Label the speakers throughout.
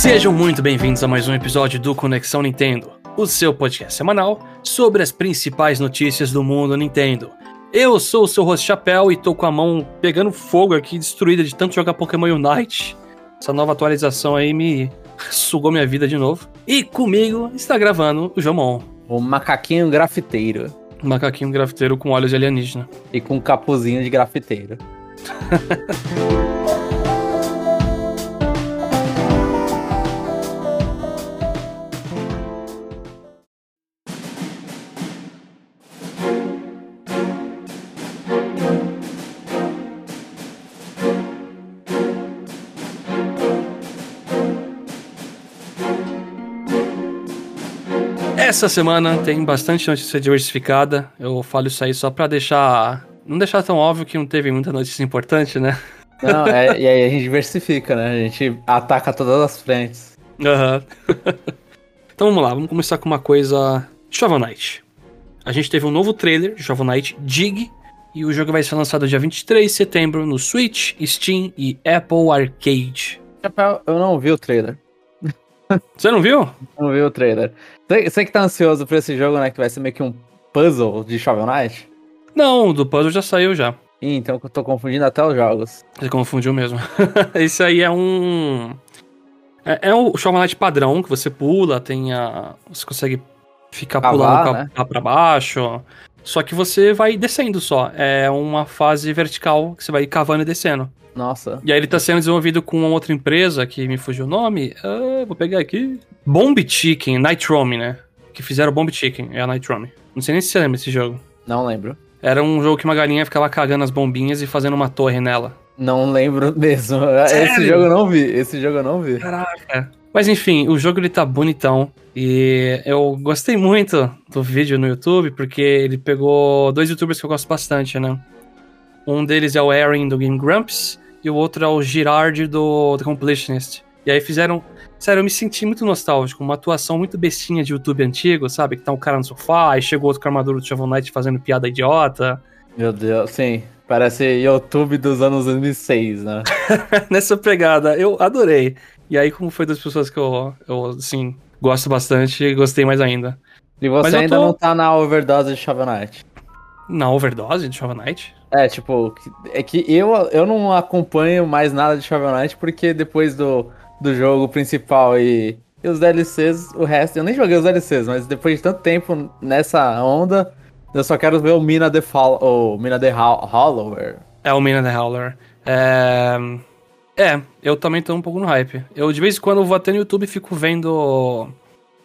Speaker 1: Sejam muito bem-vindos a mais um episódio do Conexão Nintendo, o seu podcast semanal sobre as principais notícias do mundo Nintendo. Eu sou o seu host Chapéu e tô com a mão pegando fogo aqui, destruída de tanto jogar Pokémon Unite. Essa nova atualização aí me sugou minha vida de novo. E comigo está gravando o Jomon.
Speaker 2: O macaquinho grafiteiro.
Speaker 1: Um macaquinho grafiteiro com olhos de alienígena.
Speaker 2: E com um capuzinho de grafiteiro.
Speaker 1: Essa semana tem bastante notícia diversificada. Eu falo isso aí só pra deixar. Não deixar tão óbvio que não teve muita notícia importante, né?
Speaker 2: Não, é, e aí a gente diversifica, né? A gente ataca todas as frentes.
Speaker 1: Aham. então vamos lá, vamos começar com uma coisa. Shovel Knight. A gente teve um novo trailer Shovel Knight Dig. E o jogo vai ser lançado dia 23 de setembro no Switch, Steam e Apple Arcade.
Speaker 2: Eu não vi o trailer.
Speaker 1: Você não viu?
Speaker 2: Não vi o trailer. Você, você que tá ansioso por esse jogo, né? Que vai ser meio que um puzzle de Shovel Knight?
Speaker 1: Não, o do puzzle já saiu já.
Speaker 2: Ih, então eu tô confundindo até os jogos.
Speaker 1: Você confundiu mesmo. Esse aí é um. É, é o Shovel Knight padrão que você pula, tem a. Você consegue ficar
Speaker 2: Cavar,
Speaker 1: pulando
Speaker 2: né?
Speaker 1: pra, pra baixo. Só que você vai descendo só. É uma fase vertical que você vai cavando e descendo.
Speaker 2: Nossa.
Speaker 1: E aí ele tá sendo desenvolvido com uma outra empresa que me fugiu o nome. Ah, vou pegar aqui. Bomb Chicken, Nightrome, né? Que fizeram Bomb Chicken, é a Nightrome. Não sei nem se você lembra desse jogo.
Speaker 2: Não lembro.
Speaker 1: Era um jogo que uma galinha ficava cagando as bombinhas e fazendo uma torre nela.
Speaker 2: Não lembro mesmo. Esse
Speaker 1: Sério?
Speaker 2: jogo eu não vi. Esse jogo eu não vi.
Speaker 1: Caraca. Mas enfim, o jogo ele tá bonitão. E eu gostei muito do vídeo no YouTube, porque ele pegou dois youtubers que eu gosto bastante, né? Um deles é o Aaron do Game Grumps e o outro é o Girard do The Completionist. E aí fizeram. Sério, eu me senti muito nostálgico, uma atuação muito bestinha de YouTube antigo, sabe? Que tá um cara no sofá, aí chegou outro com a armadura do Shovel Knight fazendo piada idiota.
Speaker 2: Meu Deus, sim. Parece YouTube dos anos 2006, né?
Speaker 1: Nessa pegada, eu adorei. E aí, como foi das pessoas que eu, eu assim, gosto bastante, gostei mais ainda.
Speaker 2: E você ainda
Speaker 1: tô-
Speaker 2: não tá na overdose de Shovel Knight.
Speaker 1: Na overdose de Shovel Knight?
Speaker 2: É, tipo, é que eu, eu não acompanho mais nada de Shovel Knight porque depois do, do jogo principal e, e os DLCs, o resto, eu nem joguei os DLCs, mas depois de tanto tempo nessa onda, eu só quero ver o Mina the Fall, ou Mina the Hol- Hollower.
Speaker 1: É o Mina the Howler. É... é, eu também tô um pouco no hype. Eu de vez em quando vou até no YouTube e fico vendo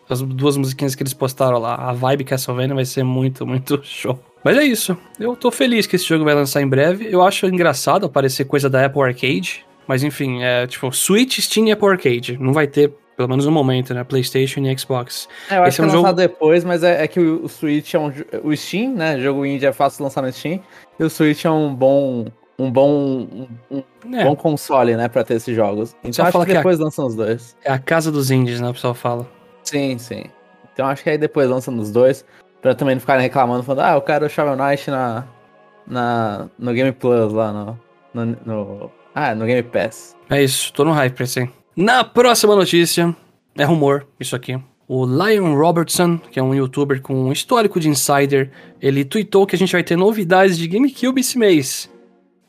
Speaker 1: as duas musiquinhas que eles postaram lá. A Vibe Castlevania vai ser muito, muito show. Mas é isso. Eu tô feliz que esse jogo vai lançar em breve. Eu acho engraçado aparecer coisa da Apple Arcade. Mas enfim, é tipo Switch, Steam e Apple Arcade. Não vai ter, pelo menos no momento, né? PlayStation e Xbox.
Speaker 2: É, eu acho
Speaker 1: Esse
Speaker 2: que
Speaker 1: é
Speaker 2: é
Speaker 1: um
Speaker 2: lançado depois, mas é, é que o, Switch é um. O Steam, né? Jogo indie é fácil de lançar no Steam. E o Switch é um bom. Um bom. Um, um
Speaker 1: É,
Speaker 2: bom console, né? Pra ter esses jogos. Então acho
Speaker 1: fala
Speaker 2: que
Speaker 1: que a-
Speaker 2: depois lançam os dois.
Speaker 1: é a casa dos indies, né? O pessoal fala.
Speaker 2: Sim, sim. Então acho que aí depois lançam nos dois. Pra também não ficarem reclamando, falando, ah, eu quero o Shovel Knight na, na, no Game Plus lá, no, no, no- Ah, no Game Pass.
Speaker 1: É isso, tô no hype pra esse aí. Na próxima notícia, é rumor, isso aqui. O Lion Robertson, que é um youtuber com um histórico de insider, ele tweetou que a gente vai ter novidades de GameCube esse mês.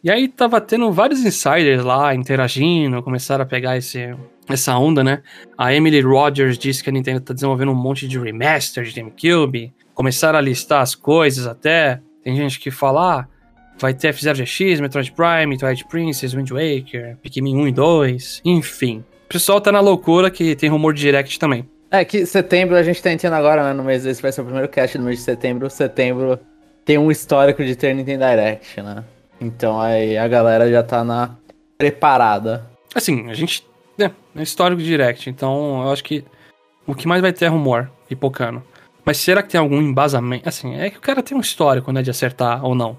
Speaker 1: E aí tava tendo vários insiders lá interagindo, começaram a pegar esse, essa onda, né? A Emily Rogers disse que a Nintendo tá desenvolvendo um monte de remaster de GameCube. Começaram a listar as coisas até. Tem gente que fala, ah, vai ter F0GX, Metroid Prime, Twilight Princess, Wind Waker, Pikmin 1 e 2, enfim. O pessoal tá na loucura que tem rumor de Direct também.
Speaker 2: É que setembro a gente tá entrando agora, né? No mês esse vai ser o primeiro cast do mês de setembro. Setembro tem um histórico de ter Nintendo Direct, né? Então aí a galera já tá na preparada.
Speaker 1: Assim, a gente. É, é histórico de Direct, então eu acho que o que mais vai ter é rumor, pipocando. Mas será que tem algum embasamento? Assim, é que o cara tem um histórico, né, de acertar ou não.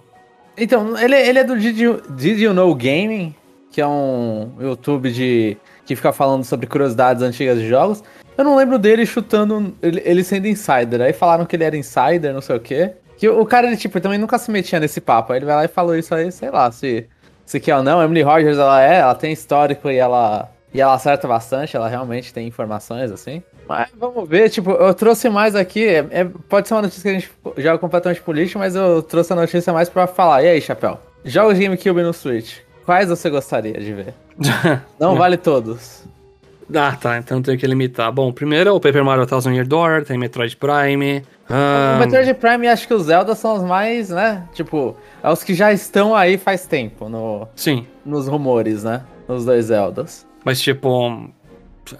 Speaker 2: Então, ele, ele é do Did you, Did You Know Gaming, que é um YouTube de que fica falando sobre curiosidades antigas de jogos. Eu não lembro dele chutando, ele, sendo insider. Aí falaram que ele era insider, não sei o quê. Que o, o cara, ele, tipo, também nunca se metia nesse papo. Aí ele vai lá e falou isso aí, sei lá, se, se quer ou não. Emily Rogers, ela é, ela tem histórico e ela E ela acerta bastante, ela realmente tem informações assim. Mas vamos ver, tipo, eu trouxe mais aqui. É, é- pode ser uma notícia que a gente joga completamente político, mas eu trouxe a notícia mais pra falar. E aí, Chapéu? Jogos de GameCube no Switch. Quais você gostaria de ver? Não vale todos.
Speaker 1: ah, tá. Então tem que limitar. Bom, primeiro é o Paper Mario Thousand Year Door, tem Metroid Prime. ah,
Speaker 2: O Metroid Prime, acho que os Zelda são os mais, né? Tipo, é os que já estão aí faz tempo no,
Speaker 1: Sim,
Speaker 2: nos rumores, né? Nos dois Zeldas.
Speaker 1: mas tipo.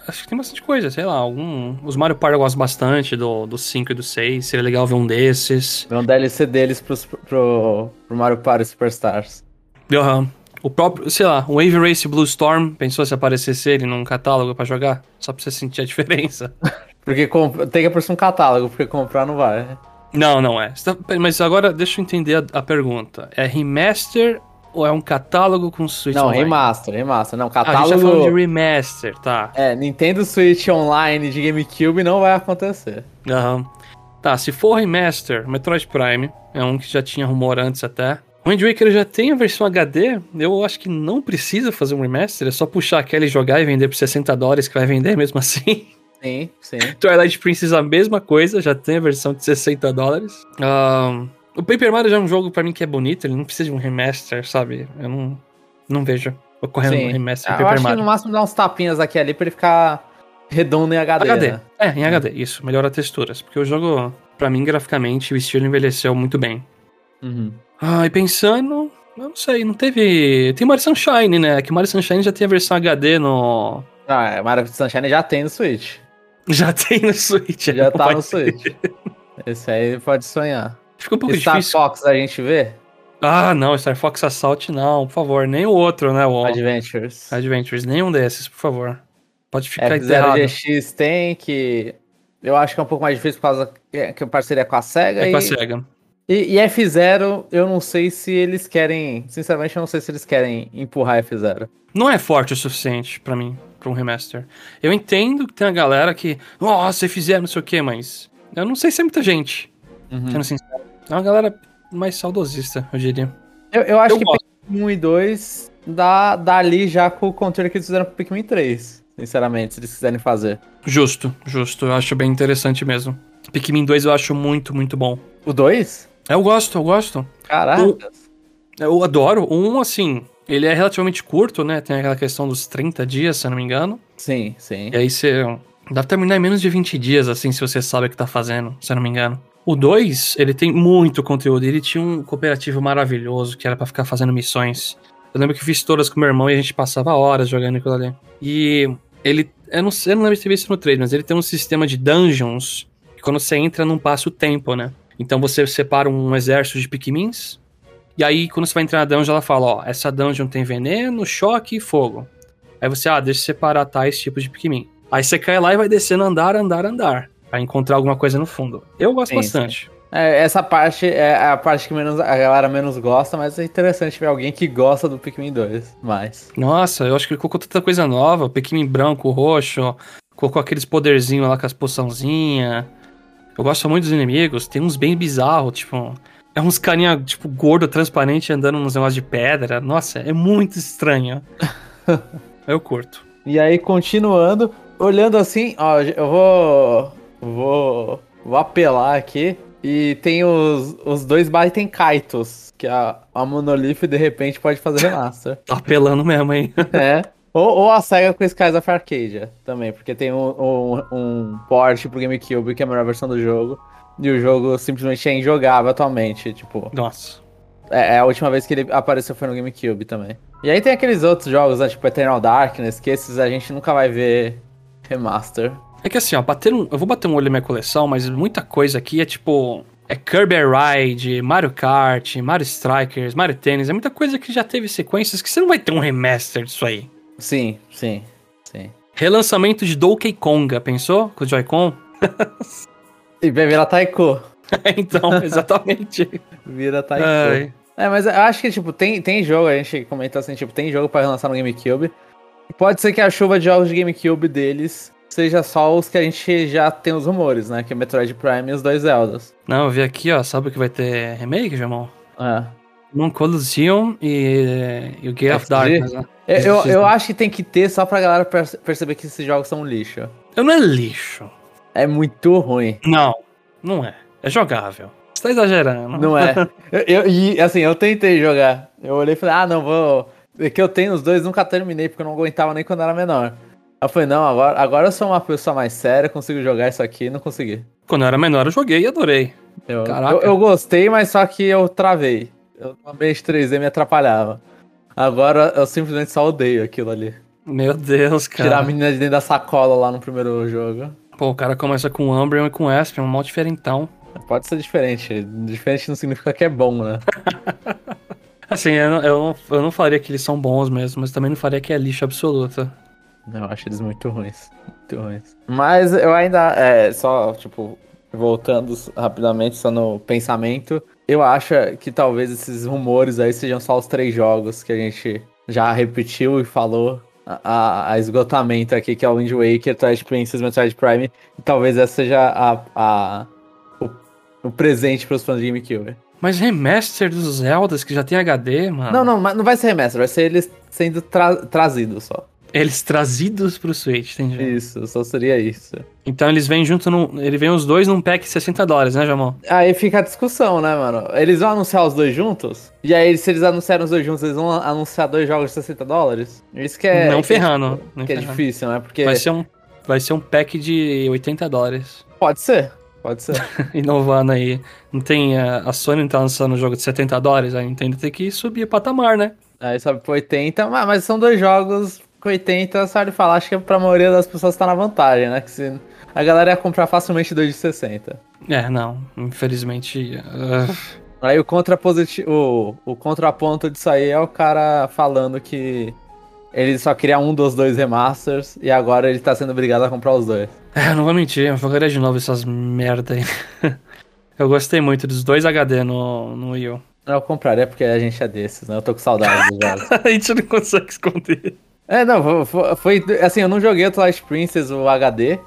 Speaker 1: Acho que tem bastante coisa, sei lá. Algum... Os Mario Party eu gosto bastante do, do 5 e do 6. Seria legal ver um desses.
Speaker 2: É um DLC deles pros, pro, pro Mario Party Superstars.
Speaker 1: Aham. O próprio, sei lá, o Wave Race Blue Storm, pensou se aparecesse ele num catálogo pra jogar? Só pra você sentir a diferença.
Speaker 2: Porque tem que aparecer um catálogo, porque comprar não vai.
Speaker 1: Não, não é. Tá- Mas agora deixa eu entender a, a pergunta. É remaster ou é um catálogo com Switch
Speaker 2: não,
Speaker 1: Online?
Speaker 2: remaster, remaster. Não,
Speaker 1: Ah, a gente tá falando de
Speaker 2: catálogo.
Speaker 1: remaster, tá.
Speaker 2: É, Nintendo Switch Online de GameCube não vai acontecer.
Speaker 1: Aham. Tá, se for remaster, Metroid Prime, é um que já tinha rumor antes até. O Wind Waker já tem a versão HD, eu acho que não precisa fazer um remaster, é só puxar aquela e jogar e vender por 60 dólares que vai vender mesmo assim.
Speaker 2: Sim, sim.
Speaker 1: Twilight Princess a mesma coisa, já tem a versão de 60 dólares. Ahn, o Paper Mario já é um jogo pra mim que é bonito, ele não precisa de um remaster, sabe? Eu não, não vejo ocorrendo um
Speaker 2: sim.
Speaker 1: remaster
Speaker 2: Ah,
Speaker 1: de
Speaker 2: Eu
Speaker 1: Paper
Speaker 2: acho que
Speaker 1: Mario.
Speaker 2: no máximo dá uns tapinhas aqui ali pra ele ficar redondo em HD.
Speaker 1: HD.
Speaker 2: né?
Speaker 1: É, em HD, isso, melhora texturas. Porque o jogo, pra mim, graficamente, o estilo envelheceu muito bem.
Speaker 2: Uhum.
Speaker 1: Ah, e pensando, eu não sei, não teve. Tem Mario Sunshine, né? Que Mario Sunshine já tem a versão HD no.
Speaker 2: Ah, é, Mario Sunshine já tem no Switch.
Speaker 1: Já tem no Switch.
Speaker 2: Já
Speaker 1: não
Speaker 2: tá no. Switch. Esse aí pode sonhar.
Speaker 1: Ficou um pouco
Speaker 2: Star
Speaker 1: difícil.
Speaker 2: Fox a gente vê?
Speaker 1: Ah, não, Star Fox Assault não, por favor. Nem o outro, né? O
Speaker 2: Adventures.
Speaker 1: Adventures, nenhum desses, por favor. Pode ficar
Speaker 2: É,
Speaker 1: enterrado.
Speaker 2: F0GX tem, que eu acho que é um pouco mais difícil por causa que é parceria é com a SEGA.
Speaker 1: É
Speaker 2: e,
Speaker 1: com a SEGA.
Speaker 2: E, e F0, eu não sei se eles querem. Sinceramente, eu não sei se eles querem empurrar F0.
Speaker 1: Não é forte o suficiente pra mim, pra um remaster. Eu entendo que tem a galera que, nossa, fizeram não sei o que, mas eu não sei se é muita gente,
Speaker 2: Uhum.
Speaker 1: sendo sincero. É uma galera mais saudosista, eu diria.
Speaker 2: Eu, eu acho
Speaker 1: Eu
Speaker 2: que
Speaker 1: gosto.
Speaker 2: Pikmin 1 e 2 dá, dá ali já com o controle que eles fizeram pro Pikmin 3. Sinceramente, se eles quiserem fazer.
Speaker 1: Justo, justo, eu acho bem interessante mesmo. Pikmin 2 eu acho muito, muito bom.
Speaker 2: O 2?
Speaker 1: Eu gosto, eu gosto.
Speaker 2: Caraca.
Speaker 1: Eu adoro. O 1, assim, ele é relativamente curto, né? Tem aquela questão dos 30 dias, se eu não me engano.
Speaker 2: Sim, sim.
Speaker 1: E aí você dá pra terminar em menos de 20 dias, assim, se você sabe o que tá fazendo, se eu não me engano. O 2, ele tem muito conteúdo. Ele tinha um cooperativo maravilhoso que era pra ficar fazendo missões. Eu lembro que fiz todas com meu irmão e a gente passava horas jogando aquilo ali. E ele. Eu não, eu não lembro de ter visto no trailer, mas ele tem um sistema de dungeons que quando você entra não passa o tempo, né? Então você separa um exército de Pikmins. E aí, quando você vai entrar na dungeon, ela fala: Ó, essa dungeon tem veneno, choque e fogo. Aí você, ah, deixa eu separar tais tipos de Pikmin. Aí você cai lá e vai descendo andar, andar, andar. Pra encontrar alguma coisa no fundo. Eu gosto
Speaker 2: Sim,
Speaker 1: bastante.
Speaker 2: É, essa parte é a parte que menos, a galera menos gosta, mas é interessante ver alguém que gosta do Pikmin 2 mais.
Speaker 1: Nossa, eu acho que ele colocou tanta coisa nova. Pikmin branco, roxo. Colocou aqueles poderzinhos lá com as poçãozinhas. Eu gosto muito dos inimigos. Tem uns bem bizarros, tipo. É uns carinha, tipo, gordo, transparente, andando nos negócios de pedra. Nossa, é muito estranho. eu curto.
Speaker 2: E aí, continuando, olhando assim, ó, eu vou. Vou. Vou apelar aqui. E tem os, os dois Baiten Kaitos, que a, a Monolith de repente pode fazer remaster.
Speaker 1: Tá apelando mesmo, hein?
Speaker 2: é. Ou, ou a SEGA com Skies of Arcadia também, porque tem um, um, um port pro GameCube que é a melhor versão do jogo. E o jogo simplesmente é injogável atualmente, tipo.
Speaker 1: Nossa.
Speaker 2: É, é a última vez que ele apareceu foi no GameCube também. E aí tem aqueles outros jogos, né, tipo Eternal Darkness, que esses a gente nunca vai ver remaster.
Speaker 1: É que assim, ó, bater um, eu vou bater um olho na minha coleção, mas muita coisa aqui é tipo. É Kirby Ride, Mario Kart, Mario Strikers, Mario Tennis. É muita coisa que já teve sequências que você não vai ter um remaster disso aí.
Speaker 2: Sim, sim, sim.
Speaker 1: Relançamento de Donkey Konga, pensou? Com o Joy-Con?
Speaker 2: E vai virar Taiko.
Speaker 1: então, exatamente.
Speaker 2: Vira Taiko.
Speaker 1: Ai.
Speaker 2: É, mas eu acho que, tipo, tem, tem jogo, a gente comentou assim, tipo, tem jogo pra relançar no GameCube. Pode ser que a chuva de jogos de GameCube deles seja só os que a gente já tem os rumores, né? Que é Metroid Prime e os dois Zeldas.
Speaker 1: Não, eu vi aqui, ó. Sabe que vai ter remake, Jamon?
Speaker 2: É.
Speaker 1: Pokémon Colosseum e, e o Gate of? Darkness, né?
Speaker 2: Eu, eu, eu acho que tem que ter só pra galera perce- perceber que esses jogos são lixo.
Speaker 1: Eu não é lixo.
Speaker 2: É muito ruim.
Speaker 1: Não, não é. É jogável. Você tá exagerando.
Speaker 2: Não é. Eu, eu- e assim, eu tentei jogar. Eu olhei e falei, ah, não, vou. É que eu tenho os dois, nunca terminei, porque eu não aguentava nem quando era menor. Eu falei, não, agora, agora eu sou uma pessoa mais séria, consigo jogar isso aqui e não consegui.
Speaker 1: Quando eu era menor, eu joguei e adorei.
Speaker 2: Eu,
Speaker 1: Caraca.
Speaker 2: eu, eu gostei, mas só que eu travei. Eu, o ambiente 3D me atrapalhava. Agora eu simplesmente só odeio aquilo ali.
Speaker 1: Meu Deus, cara.
Speaker 2: Tirar a menina de dentro da sacola lá no primeiro jogo.
Speaker 1: Pô, o cara começa com Umbreon e com Espion, um mal diferentão.
Speaker 2: Pode ser diferente. Diferente não significa que é bom, né?
Speaker 1: Assim, eu não, eu, eu não faria que eles são bons mesmo, mas também não faria que é lixo absoluto.
Speaker 2: Eu acho eles muito ruins. Muito ruins. Mas eu ainda, é, só, tipo, voltando rapidamente só no pensamento, eu acho que talvez esses rumores aí sejam só os três jogos que a gente já repetiu e falou a, a- esgotamento aqui, que é o Wind Waker, Twilight Princess, Metroid Prime, e talvez essa seja a, a- o, o presente pros fãs de GameCube.
Speaker 1: Mas remaster dos Zeldas que já tem HD, mano.
Speaker 2: Não, não, mas não vai ser remaster, vai ser eles sendo tra trazidos só.
Speaker 1: Eles trazidos pro Switch, entendi.
Speaker 2: Isso, só seria isso.
Speaker 1: Então eles vêm junto no. Ele vem os dois num pack de 60 dólares, né, Jamal?
Speaker 2: Aí fica a discussão, né, mano? Eles vão anunciar os dois juntos? E aí, se eles anunciaram os dois juntos, eles vão anunciar dois jogos de 60 dólares? Isso que é.
Speaker 1: não
Speaker 2: que é-
Speaker 1: ferrando. não
Speaker 2: Que é difícil, né? Porque.
Speaker 1: Vai ser, um, vai ser um pack de 80 dólares.
Speaker 2: Pode ser. Pode ser.
Speaker 1: Inovando aí. Não tem. A, Sony não tá lançando um jogo de 70 dólares, a Nintendo tem que subir o patamar, né?
Speaker 2: aí sobe pro 80, mas, mas são dois jogos com 80, só de falar, acho que pra maioria das pessoas tá na vantagem, né? Que se, a galera ia comprar facilmente dois de 60.
Speaker 1: É, não. Infelizmente. ah,
Speaker 2: Aí o contrapositivo. O, o contraponto disso aí é o cara falando que ele só queria um dos dois remasters e agora ele tá sendo obrigado a comprar os dois.
Speaker 1: É, não vou mentir, eu jogaria de novo essas merda aí. eu gostei muito dos dois HD no, no Wii U.
Speaker 2: Eu compraria porque a gente é desses, né? Eu tô com saudade dos jogos.
Speaker 1: a gente não consegue esconder.
Speaker 2: É, não, fo- foi, foi- Assim, eu não joguei o Twilight Princess, o HD,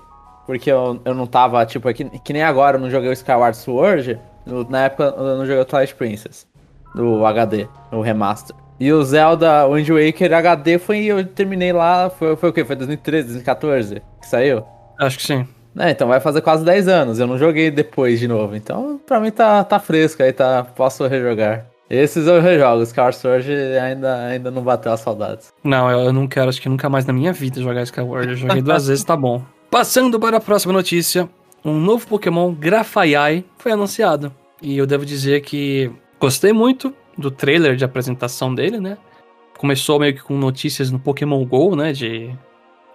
Speaker 2: porque eu, eu não tava, tipo, é que, nem agora eu não joguei o Skyward Sword. no- na época eu não joguei o Twilight Princess, do HD, o remaster. E o Zelda Wind Waker HD foi. Eu terminei lá, foi, foi o quê? Foi 2013, 2014 que saiu?
Speaker 1: Acho que sim.
Speaker 2: É, então vai fazer quase 10 anos. Eu não joguei depois de novo. Então, pra mim tá, tá fresco aí, tá, posso rejogar. Esses eu rejogo. Skyward Sword ainda, ainda não bateu as saudades.
Speaker 1: Não, eu, eu não quero, acho que nunca mais na minha vida jogar Skyward. Eu joguei duas vezes, tá bom. Passando para a próxima notícia, um novo Pokémon Grafaiai foi anunciado. E eu devo dizer que gostei muito do trailer de apresentação dele, né? Começou meio que com notícias no Pokémon GO, né? De.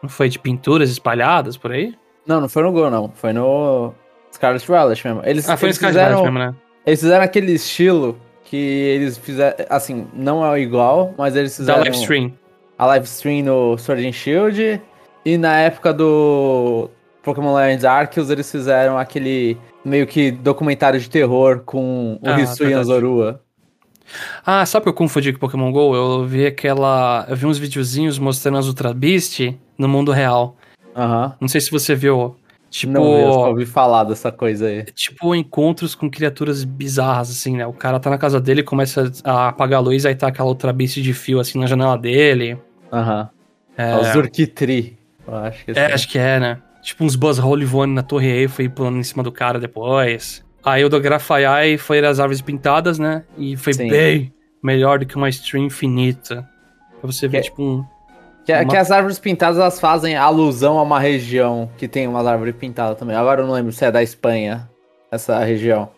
Speaker 1: Não foi de pinturas espalhadas por aí?
Speaker 2: Não, não foi no Gol, não. Foi no Scarlet Violet mesmo. Eles,
Speaker 1: Ah, foi no
Speaker 2: eles
Speaker 1: Scarlet
Speaker 2: fizeram,
Speaker 1: mesmo, né?
Speaker 2: Eles fizeram aquele estilo que eles fizeram. Assim, não é igual, mas eles
Speaker 1: Da
Speaker 2: fizeram
Speaker 1: live stream.
Speaker 2: a live stream no Sword and Shield. E na época do Pokémon Legends Arceus, eles fizeram aquele meio que documentário de terror com o
Speaker 1: Ah,
Speaker 2: Hisui e. Zorua.
Speaker 1: Ah, sabe o que eu confundi com Pokémon GO? Eu vi aquela. Eu vi uns videozinhos mostrando as Ultra Beast no mundo real.
Speaker 2: Aham.
Speaker 1: Não sei se você viu. Tipo.
Speaker 2: Não, eu só ouvi falar dessa coisa aí.
Speaker 1: tipo encontros com criaturas bizarras, assim, né? O cara tá na casa dele, começa a apagar a luz, aí tá aquela outra bicha de fio, assim, na janela dele.
Speaker 2: Aham.
Speaker 1: É,
Speaker 2: É Zurkitri. Eu acho que
Speaker 1: é,
Speaker 2: sim.
Speaker 1: acho que é, né? Tipo uns Buzzhole voando na torre Eiffel e pulando em cima do cara depois. Aí o do Grafaiai foi as árvores pintadas, né? E foi
Speaker 2: Sim.
Speaker 1: bem melhor do que uma stream infinita. Pra você ver,
Speaker 2: Que-
Speaker 1: tipo, um...
Speaker 2: Que,
Speaker 1: Uma-
Speaker 2: que as árvores pintadas elas fazem alusão a uma região que tem umas árvores pintadas também. Agora eu não lembro se é da Espanha, essa região.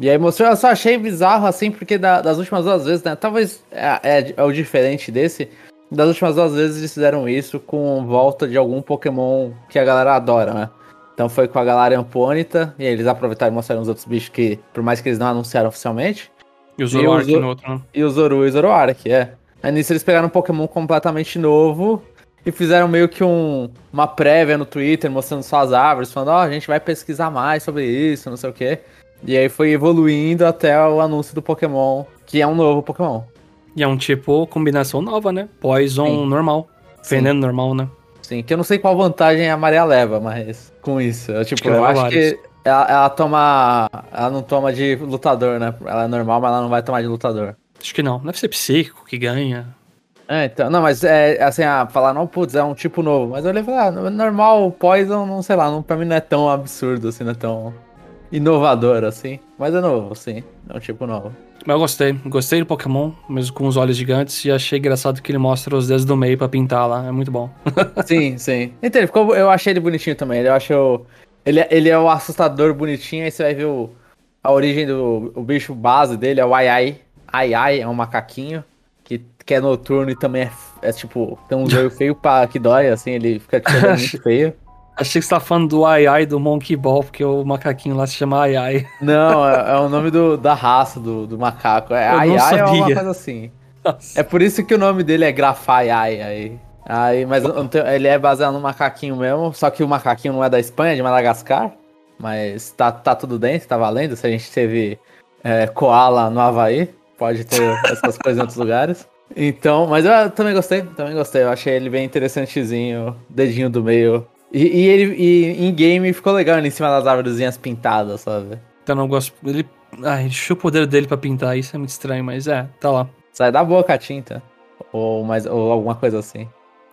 Speaker 2: E aí mostrou, eu só achei bizarro assim, porque da- das últimas duas vezes, né? Talvez é, é- é o diferente desse. Das últimas duas vezes eles fizeram isso com volta de algum Pokémon que a galera adora, né? Então foi com a Galarian Ponyta, e aí eles aproveitaram e mostraram os outros bichos que, por mais que eles não anunciaram oficialmente,
Speaker 1: E o Zoroark
Speaker 2: Zor-
Speaker 1: no outro, né?
Speaker 2: e o Zoru e o Zoroark, é. Aí nisso eles pegaram um Pokémon completamente novo e fizeram meio que um, uma prévia no Twitter mostrando só as árvores, falando, ó, a gente vai pesquisar mais sobre isso, não sei o quê. E aí foi evoluindo até o anúncio do Pokémon, que é um novo Pokémon.
Speaker 1: E é um tipo combinação nova, né? Poison
Speaker 2: Sim.
Speaker 1: normal.
Speaker 2: Sim.
Speaker 1: Veneno normal, né?
Speaker 2: Sim, que eu não sei qual vantagem a Maria leva, mas com isso. Eu, tipo,
Speaker 1: que
Speaker 2: eu acho
Speaker 1: várias.
Speaker 2: que ela, ela toma. Ela não toma de lutador, né? Ela é normal, mas ela não vai tomar de lutador.
Speaker 1: Acho que não. Deve ser psíquico que ganha.
Speaker 2: É, então, não, mas é assim, ah, falar, não, putz, é um tipo novo. Mas eu olhei e falei, ah, normal, Poison, não sei lá, não, pra mim não é tão absurdo assim, não é tão inovador assim. Mas é novo, sim, é um tipo novo.
Speaker 1: Mas eu gostei, gostei do Pokémon, mesmo com os olhos gigantes, e achei engraçado que ele mostra os dedos do meio pra pintar lá, é muito bom.
Speaker 2: sim, sim. Então, ele ficou, eu achei ele bonitinho também, eu acho. Ele, ele é o assustador bonitinho, aí você vai ver o, a origem do o bicho base dele, é o Ai Ai. Ai Ai é um macaquinho que, que é noturno e também é, é tipo, tem um olho feio pra, que dói, assim, ele fica tipo, muito feio.
Speaker 1: Achei que você tá falando do Ai Ai do Monkey Ball, porque o macaquinho lá se chama Ai Ai.
Speaker 2: Não, é, é o nome do, da raça do, do macaco. É, Ai Ai é uma coisa assim. Nossa. É por isso que o nome dele é Grafai Ai Ai. Aí, mas ele é baseado no macaquinho mesmo, só que o macaquinho não é da Espanha, é de Madagascar. Mas tá, tá tudo dentro, tá valendo. Se a gente teve é, koala no Havaí, pode ter essas coisas em outros lugares. Então, mas eu também gostei, também gostei. Eu achei ele bem interessantezinho, dedinho do meio. E, e ele e, em game ficou legal ele em cima das árvores pintadas, sabe?
Speaker 1: Então não gosto. Ele. Ah, ele o poder dele pra pintar, isso é muito estranho, mas é, tá lá.
Speaker 2: Sai da boca a tinta. Ou, mais, ou alguma coisa assim.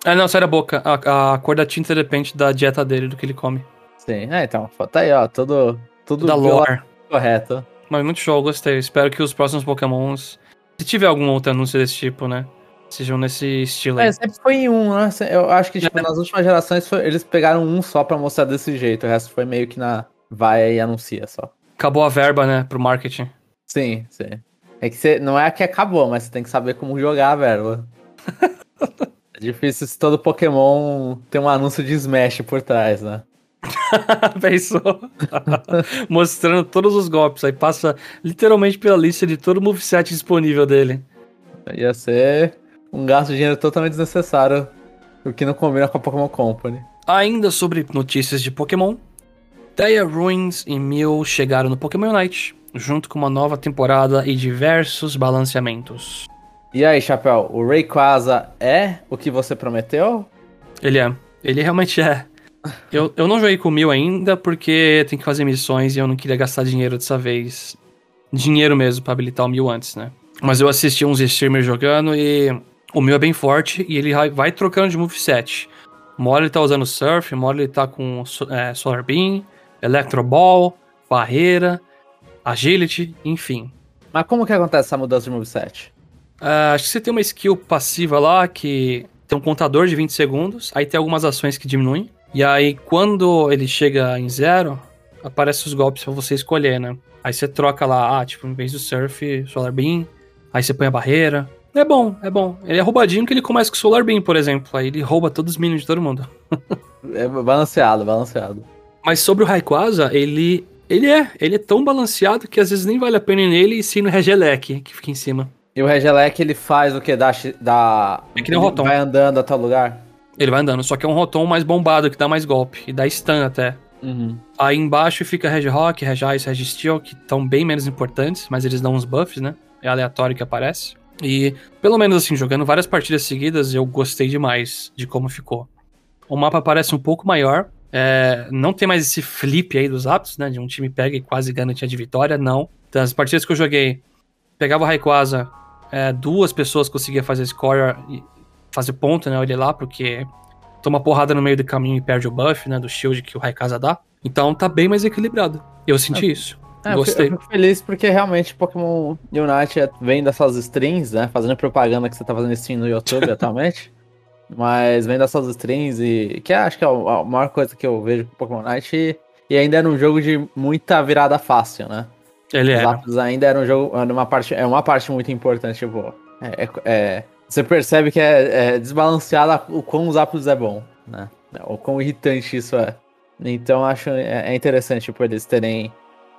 Speaker 1: Ah, não, sai da boca. A, a cor da tinta depende da dieta dele, do que ele come.
Speaker 2: Sim, é, então, tá aí, ó, tudo. Tudo
Speaker 1: da lore.
Speaker 2: correto.
Speaker 1: Mas muito show, gostei. Espero que os próximos Pokémons. Se tiver algum outro anúncio desse tipo, né? Sejam nesse estilo aí.
Speaker 2: É, sempre foi em um, né? Eu acho que, tipo, é. nas últimas gerações foi, eles pegaram um só pra mostrar desse jeito. O resto foi meio que na. Vai e anuncia só.
Speaker 1: Acabou a verba, né? Pro marketing.
Speaker 2: Sim, sim. É que você. Não é que acabou, mas você tem que saber como jogar a verba. é difícil se todo Pokémon tem um anúncio de Smash por trás, né?
Speaker 1: Pensou? Mostrando todos os golpes. Aí passa literalmente pela lista de todo o moveset disponível dele.
Speaker 2: Ia ser um gasto de dinheiro totalmente desnecessário. O que não combina com a Pokémon Company.
Speaker 1: Ainda sobre notícias de Pokémon. Theia Ruins e Mew chegaram no Pokémon Unite, junto com uma nova temporada e diversos balanceamentos.
Speaker 2: E aí, Chapéu, o Rayquaza é o que você prometeu?
Speaker 1: Ele é. Ele realmente é. Eu, eu não joguei com o Mil ainda porque tem que fazer missões e eu não queria gastar dinheiro dessa vez. Dinheiro mesmo para habilitar o Mil antes, né? Mas eu assisti uns streamers jogando e o Mil é bem forte e ele vai trocando de moveset. Uma hora ele tá usando Surf, uma hora ele tá com é, Solar Beam, Electro Ball, Barreira, Agility, enfim.
Speaker 2: Mas como que acontece essa mudança de moveset?
Speaker 1: Uh, acho que você tem uma skill passiva lá que tem um contador de 20 segundos, aí tem algumas ações que diminuem. E aí, quando ele chega em zero, aparece os golpes para você escolher, né? Aí você troca lá, ah, tipo, em vez do Surf, Solar Beam. Aí você põe a barreira. É bom, é bom. Ele é roubadinho que ele começa com o Solar Beam, por exemplo. Aí ele rouba todos os minions de todo mundo.
Speaker 2: é balanceado, balanceado.
Speaker 1: Mas sobre o Raikwaza, ele. Ele é. Ele é tão balanceado que às vezes nem vale a pena ir nele e sim no Regelec, que fica em cima.
Speaker 2: E o Regelec, ele faz o que? Da. da...
Speaker 1: É que nem o Rotom.
Speaker 2: Vai andando até o lugar?
Speaker 1: Ele vai andando, só que é um Rotom mais bombado, que dá mais golpe. E dá stun até.
Speaker 2: Uhum.
Speaker 1: Aí embaixo fica Reg Rock, Reg Ice, Reg Steel, que estão bem menos importantes, mas eles dão uns buffs, né? É aleatório que aparece. E, pelo menos assim, jogando várias partidas seguidas, eu gostei demais de como ficou. O mapa parece um pouco maior. É, não tem mais esse flip aí dos aptos, né? De um time pega e quase garantia de vitória, não. Então, as partidas que eu joguei, pegava o Raikwaza, é, duas pessoas conseguiam fazer score fazer ponto, né? Olha lá, porque toma porrada no meio do caminho e perde o buff, né? Do shield que o Raikasa dá. Então tá bem mais equilibrado. Eu senti é. isso. É, Gostei.
Speaker 2: Eu fico feliz porque realmente Pokémon Unite é, vem dessas strings, né? Fazendo propaganda que você tá fazendo stream no YouTube atualmente. Mas vem dessas strings e. Que acho que é a maior coisa que eu vejo com Pokémon Unite. E, ainda era um jogo de muita virada fácil, né?
Speaker 1: Ele é.
Speaker 2: ainda era um jogo. Era uma parte, é uma parte muito importante, tipo. É, é, é você percebe que é, é desbalanceado o quão os ápidos é bom, né? O quão irritante isso é. Então acho é, é interessante, tipo, eles terem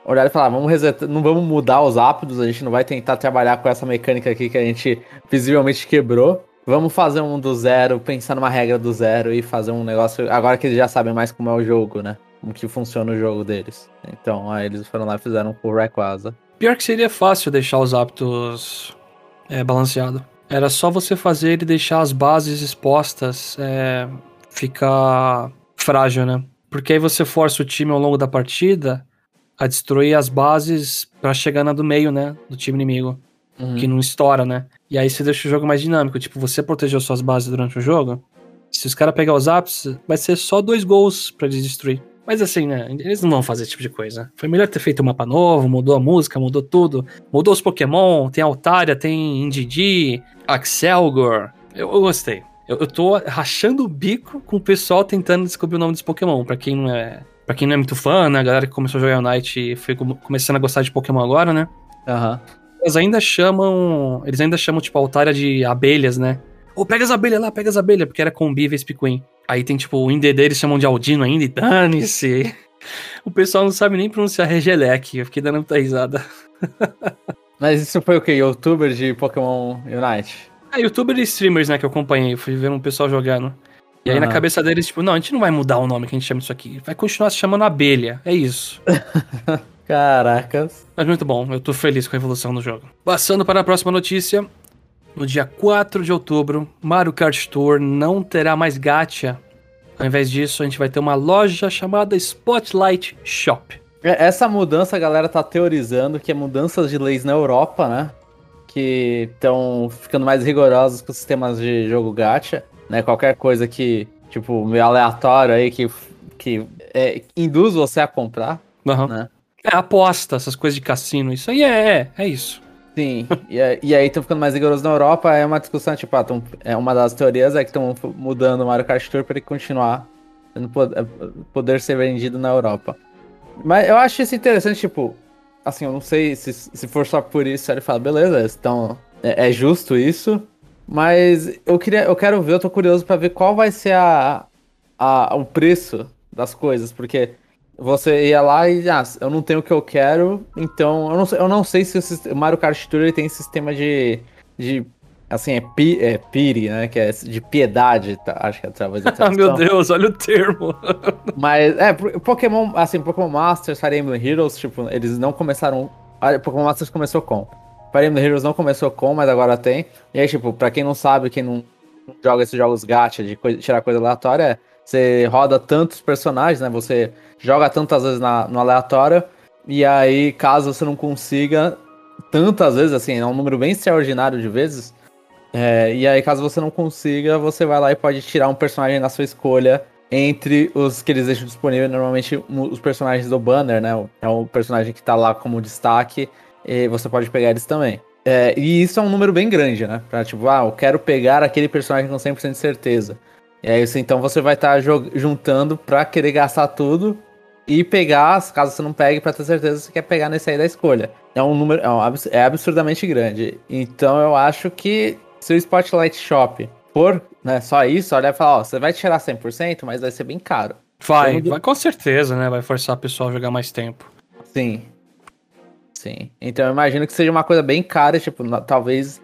Speaker 2: olhado e falar, vamos resetar, não vamos mudar os ápidos, a gente não vai tentar trabalhar com essa mecânica aqui que a gente visivelmente quebrou. Vamos fazer um do zero, pensar numa regra do zero e fazer um negócio. Agora que eles já sabem mais como é o jogo, né? Como que funciona o jogo deles. Então, aí eles foram lá e fizeram com o Rayquaza.
Speaker 1: Pior que seria fácil deixar os hábitos é, balanceado. Era só você fazer ele deixar as bases expostas, é, ficar frágil, né? Porque aí você força o time ao longo da partida a destruir as bases para chegar na do meio, né? Do time inimigo.
Speaker 2: Uhum.
Speaker 1: que não estoura, né? E aí você deixa o jogo mais dinâmico. Tipo, você protegeu suas bases durante o jogo. Se os caras pegar os apps, vai ser só dois gols pra eles destruir. Mas assim, né? Eles não vão fazer esse tipo de coisa. Foi melhor ter feito um mapa novo, mudou a música, mudou tudo. Mudou os Pokémon, tem Altaria, tem Indigir, Axelgor. Eu, eu gostei. Eu, eu tô rachando o bico com o pessoal tentando descobrir o nome dos Pokémon. Pra quem não é. Pra quem não é muito fã, né? A galera que começou a jogar Unite e foi com- começando a gostar de Pokémon agora, né?
Speaker 2: Aham.
Speaker 1: Eles ainda chamam. Eles ainda chamam, tipo, a Altaria de abelhas, né? Ô, pega as abelhas lá, pega as abelhas, porque era Combi e Vespiquen. Aí tem, tipo, o INDD eles chamam de Aldino ainda e dane-se. O pessoal não sabe nem pronunciar Regelec. Eu fiquei dando muita risada.
Speaker 2: Mas isso foi o quê? Youtuber de Pokémon Unite?
Speaker 1: Ah, youtuber e streamers, né, que eu acompanhei. Fui ver um pessoal jogando. E aí na cabeça deles, tipo, não, a gente não vai mudar o nome que a gente chama isso aqui. Vai continuar se chamando abelha. É isso.
Speaker 2: Caracas.
Speaker 1: Mas muito bom, eu tô feliz com a evolução do jogo. Passando para a próxima notícia. No dia 4 de outubro, Mario Kart Tour não terá mais gacha. Ao invés disso, a gente vai ter uma loja chamada Spotlight Shop.
Speaker 2: É, Essa mudança, a galera tá teorizando que é mudanças de leis na Europa, né? Que estão ficando mais rigorosos com os sistemas de jogo gacha, né? Qualquer coisa que, tipo, meio aleatório aí, que, que é, induz você a comprar,
Speaker 1: Aham.
Speaker 2: né?
Speaker 1: É aposta, essas coisas de cassino. Isso aí é, é, é isso.
Speaker 2: Sim, e, e aí estão ficando mais rigorosos na Europa, é uma discussão, tipo, ah, tão- é uma das teorias é que estão mudando o Mario Kart Tour para ele continuar sendo é, poder ser vendido na Europa. Mas eu acho isso interessante, tipo, assim, eu não sei se, se for só por isso, ele fala, beleza, então é, é justo isso, mas eu queria, eu quero ver, eu tô curioso para ver qual vai ser a, a, o preço das coisas, porque você ia lá e, ah, eu não tenho o que eu quero, então eu não sei, eu não sei se o sist- o Mario Kart Tour ele tem sistema de, de assim, é, pi, é piri, né, que é de piedade, tá? acho que é através da
Speaker 1: Ah, meu. Deus, olha o termo.
Speaker 2: Mas, é, Pokémon, assim, Pokémon Masters, Fire Emblem Heroes, tipo, eles não começaram. Pokémon Masters começou com. Fire Emblem Heroes não começou com, mas agora tem. E aí, tipo, pra quem não sabe, quem não joga esses jogos gacha de coi- tirar coisa aleatória, é, você roda tantos personagens, né? Você joga tantas vezes na, no aleatório, e aí, caso você não consiga, tantas vezes, assim, é um número bem extraordinário de vezes. é, e aí, caso você não consiga, você vai lá e pode tirar um personagem na sua escolha entre os que eles deixam disponível, normalmente os personagens do banner, né? É o personagem que tá lá como destaque, e você pode pegar eles também. É, e isso é um número bem grande, né? Pra tipo, ah, eu quero pegar aquele personagem com 100% de certeza. E aí, você- então você vai estar juntando pra querer gastar tudo e pegar, caso você não pegue, pra ter certeza que você quer pegar nesse aí da escolha. É um número, é, é absurdamente grande. Então eu acho que se o Spotlight Shop for né, só isso, olha e fala, ó, você vai tirar 100%, mas vai ser bem caro.
Speaker 1: Vai,
Speaker 2: do-
Speaker 1: vai com certeza, né? Vai forçar a pessoa a jogar mais tempo.
Speaker 2: Sim. Sim. Então eu imagino que seja uma coisa bem cara, tipo, talvez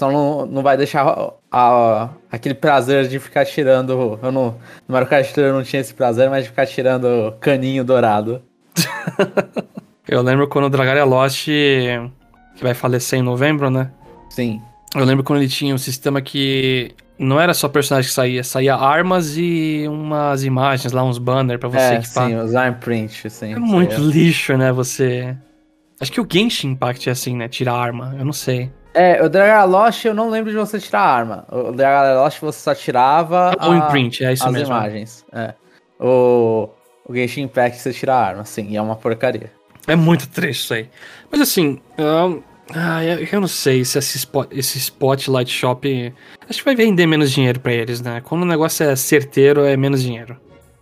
Speaker 2: só não, não vai deixar a- a- aquele prazer de ficar tirando. Eu não, no Mario Kart Tour eu não tinha esse prazer, mas de ficar tirando caninho dourado.
Speaker 1: Eu lembro quando o Dragaria Lost, que vai falecer em novembro, né?
Speaker 2: Sim.
Speaker 1: Eu lembro quando ele tinha um sistema que não era só personagem que saía, saía armas e umas imagens lá, uns banners pra você
Speaker 2: é,
Speaker 1: equipar.
Speaker 2: sim, o Zime Print, sim.
Speaker 1: É muito lixo, né? Você. Acho que o Genshin Impact é assim, né? Tirar arma. Eu não sei.
Speaker 2: É, o Dragon Lost eu não lembro de você tirar a arma. O Dragon Lost você só tirava
Speaker 1: O
Speaker 2: a-
Speaker 1: imprint, é isso
Speaker 2: as
Speaker 1: mesmo.
Speaker 2: imagens. É. O, o Genshin Impact você tira a arma, sim, e é uma porcaria.
Speaker 1: É muito triste isso aí. Mas assim, eu, ah, eu eu não sei se esse, spot, esse Spotlight Shop. Acho que vai vender menos dinheiro pra eles, né? Quando o negócio é certeiro, é menos dinheiro.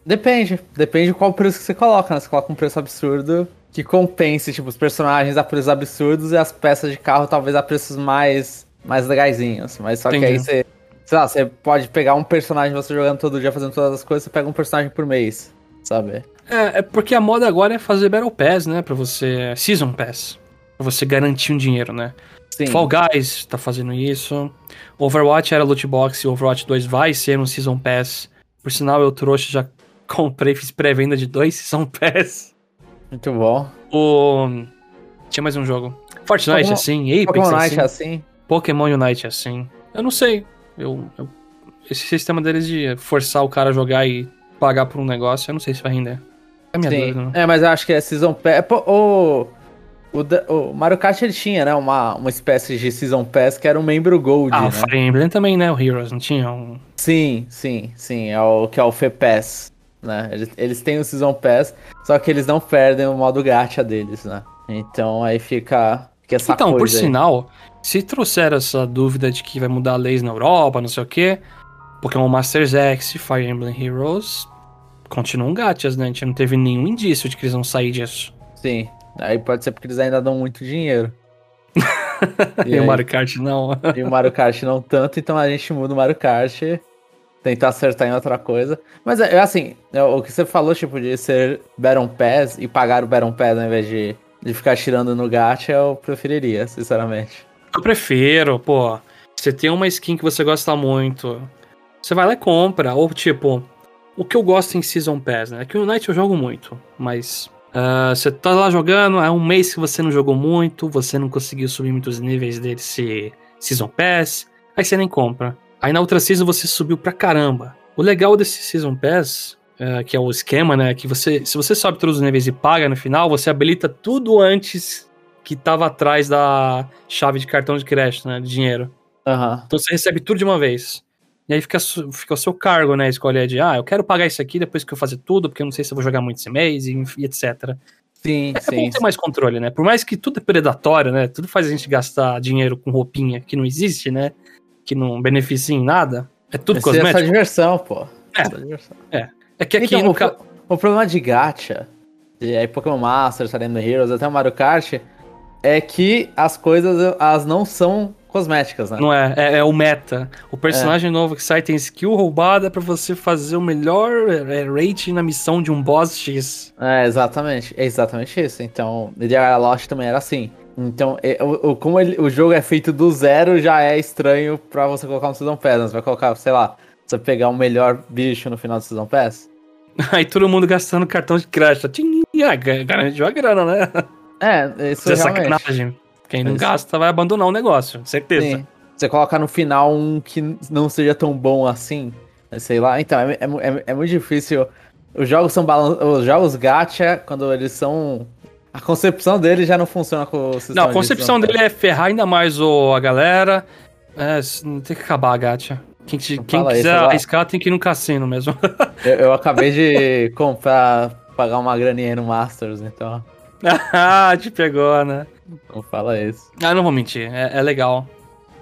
Speaker 2: Depende, depende qual preço que você coloca, né? Você coloca um preço absurdo que compense, tipo, os personagens a preços absurdos e as peças de carro talvez a preços mais, mais legaisinhos. Mas só que
Speaker 1: Entendi.
Speaker 2: aí você, sei lá, você pode pegar um personagem você jogando todo dia, fazendo todas as coisas, você pega um personagem por mês, sabe?
Speaker 1: É, é porque a moda agora é fazer Battle Pass, né? Pra você. Season Pass. Pra você garantir um dinheiro, né?
Speaker 2: Sim.
Speaker 1: Fall Guys tá fazendo isso. Overwatch era loot box e Overwatch 2 vai ser um Season Pass. Por sinal, eu trouxe, já comprei, fiz pré-venda de dois Season Pass.
Speaker 2: Muito bom.
Speaker 1: O. Tinha mais um jogo. Fortnite
Speaker 2: Pokémon-
Speaker 1: assim, Apex
Speaker 2: Pokémon
Speaker 1: assim.
Speaker 2: Night é assim?
Speaker 1: Pokémon Unite assim. Eu não sei. Eu, eu- esse sistema deles de forçar o cara a jogar e pagar por um negócio, eu não sei se vai render. É minha
Speaker 2: Sim.
Speaker 1: dúvida, né?
Speaker 2: É, mas eu acho que é Season Pass. é, pô, O, da- o Mario Kart ele tinha, né, uma, uma espécie de Season Pass que era um membro Gold,
Speaker 1: Ah,
Speaker 2: né?
Speaker 1: o Fire Emblem também, né? O Heroes, não tinha um...
Speaker 2: Sim, sim, sim, é o que é o FPass, né? Eles, eles têm o Season Pass, só que eles não perdem o modo gacha deles, né? Então aí fica, fica essa
Speaker 1: então, por
Speaker 2: coisa aí.
Speaker 1: sinal, se trouxer essa dúvida de que vai mudar leis na Europa, não sei o quê, Pokémon Masters X e Fire Emblem Heroes continuam gachas, né? A gente não teve nenhum indício de que eles vão sair disso.
Speaker 2: Sim, aí pode ser porque eles ainda dão muito dinheiro.
Speaker 1: E,
Speaker 2: aí-
Speaker 1: o Mario Kart não.
Speaker 2: E o Mario Kart não tanto, então a gente muda o Mario Kart, tentar acertar em outra coisa. Mas é é assim, é, o que você falou, tipo, de ser Battle Pass e pagar o Battle Pass ao invés de, de ficar tirando no gacha, eu preferiria, sinceramente.
Speaker 1: Eu prefiro, pô. Você tem uma skin que você gosta muito. Você vai lá e compra. Ou tipo, o que eu gosto em Season Pass, né? É que o Night eu jogo muito, mas. ah, você tá lá jogando, é um mês que você não jogou muito, você não conseguiu subir muitos níveis desse Season Pass, aí você nem compra. Aí na outra season você subiu pra caramba. O legal desse Season Pass, ah, que é o esquema, né? Que você, se você sobe todos os níveis e paga no final, você habilita tudo antes que tava atrás da chave de cartão de crédito, né? De dinheiro.
Speaker 2: Aham.
Speaker 1: Então você recebe tudo de uma vez. E aí fica, fica o seu cargo, né? Escolher de, ah, eu quero pagar isso aqui depois que eu fazer tudo, porque eu não sei se eu vou jogar muito esse mês, e, e etc.
Speaker 2: Sim,
Speaker 1: É
Speaker 2: sim.
Speaker 1: bom ter mais controle, né? Por mais que tudo é predatório, né? Tudo faz a gente gastar dinheiro com roupinha que não existe, né? Que não beneficia em nada. É tudo
Speaker 2: Essa é só
Speaker 1: cosmético.
Speaker 2: diversão, pô.
Speaker 1: É.
Speaker 2: Só diversão.
Speaker 1: É que aqui
Speaker 2: Então,
Speaker 1: no
Speaker 2: o, pro- o problema de gacha, e aí Pokémon Masters, Fire Emblem Heroes, até o Mario Kart, é que as coisas elas não são cosméticas, né?
Speaker 1: Não é, é, é o meta. O personagem novo que sai tem skill roubada pra você fazer o melhor é, rating na missão de um boss X.
Speaker 2: É, exatamente. É exatamente isso. Então, Ideal Lost também era assim. Então, é, o, o- como ele- o jogo é feito do zero, já é estranho pra você colocar no Season Pass. né? Você vai colocar, sei lá, você pegar o melhor bicho no final do Season Pass.
Speaker 1: Aí todo mundo gastando cartão de crédito. Ah, ga- Garantiu a grana, né?
Speaker 2: É, isso
Speaker 1: é sacanagem. Quem não
Speaker 2: Isso.
Speaker 1: gasta vai abandonar o negócio, certeza.
Speaker 2: Sim. Você colocar no final um que não seja tão bom assim, né, sei lá. Então, é, é é- é muito difícil. Os jogos são balan... Os jogos gacha, quando eles são. A concepção deles já não funciona com o sistema
Speaker 1: Não, a
Speaker 2: de
Speaker 1: concepção
Speaker 2: decisão.
Speaker 1: dele é ferrar ainda mais o, a galera. É, tem que acabar a gacha. Quem, quem quiser
Speaker 2: isso,
Speaker 1: arriscar tem que ir no cassino mesmo.
Speaker 2: Eu, eu acabei de comprar, pagar uma graninha aí no Masters, então.
Speaker 1: ah, te pegou, né?
Speaker 2: Não fala isso.
Speaker 1: Ah, não vou mentir. É, é legal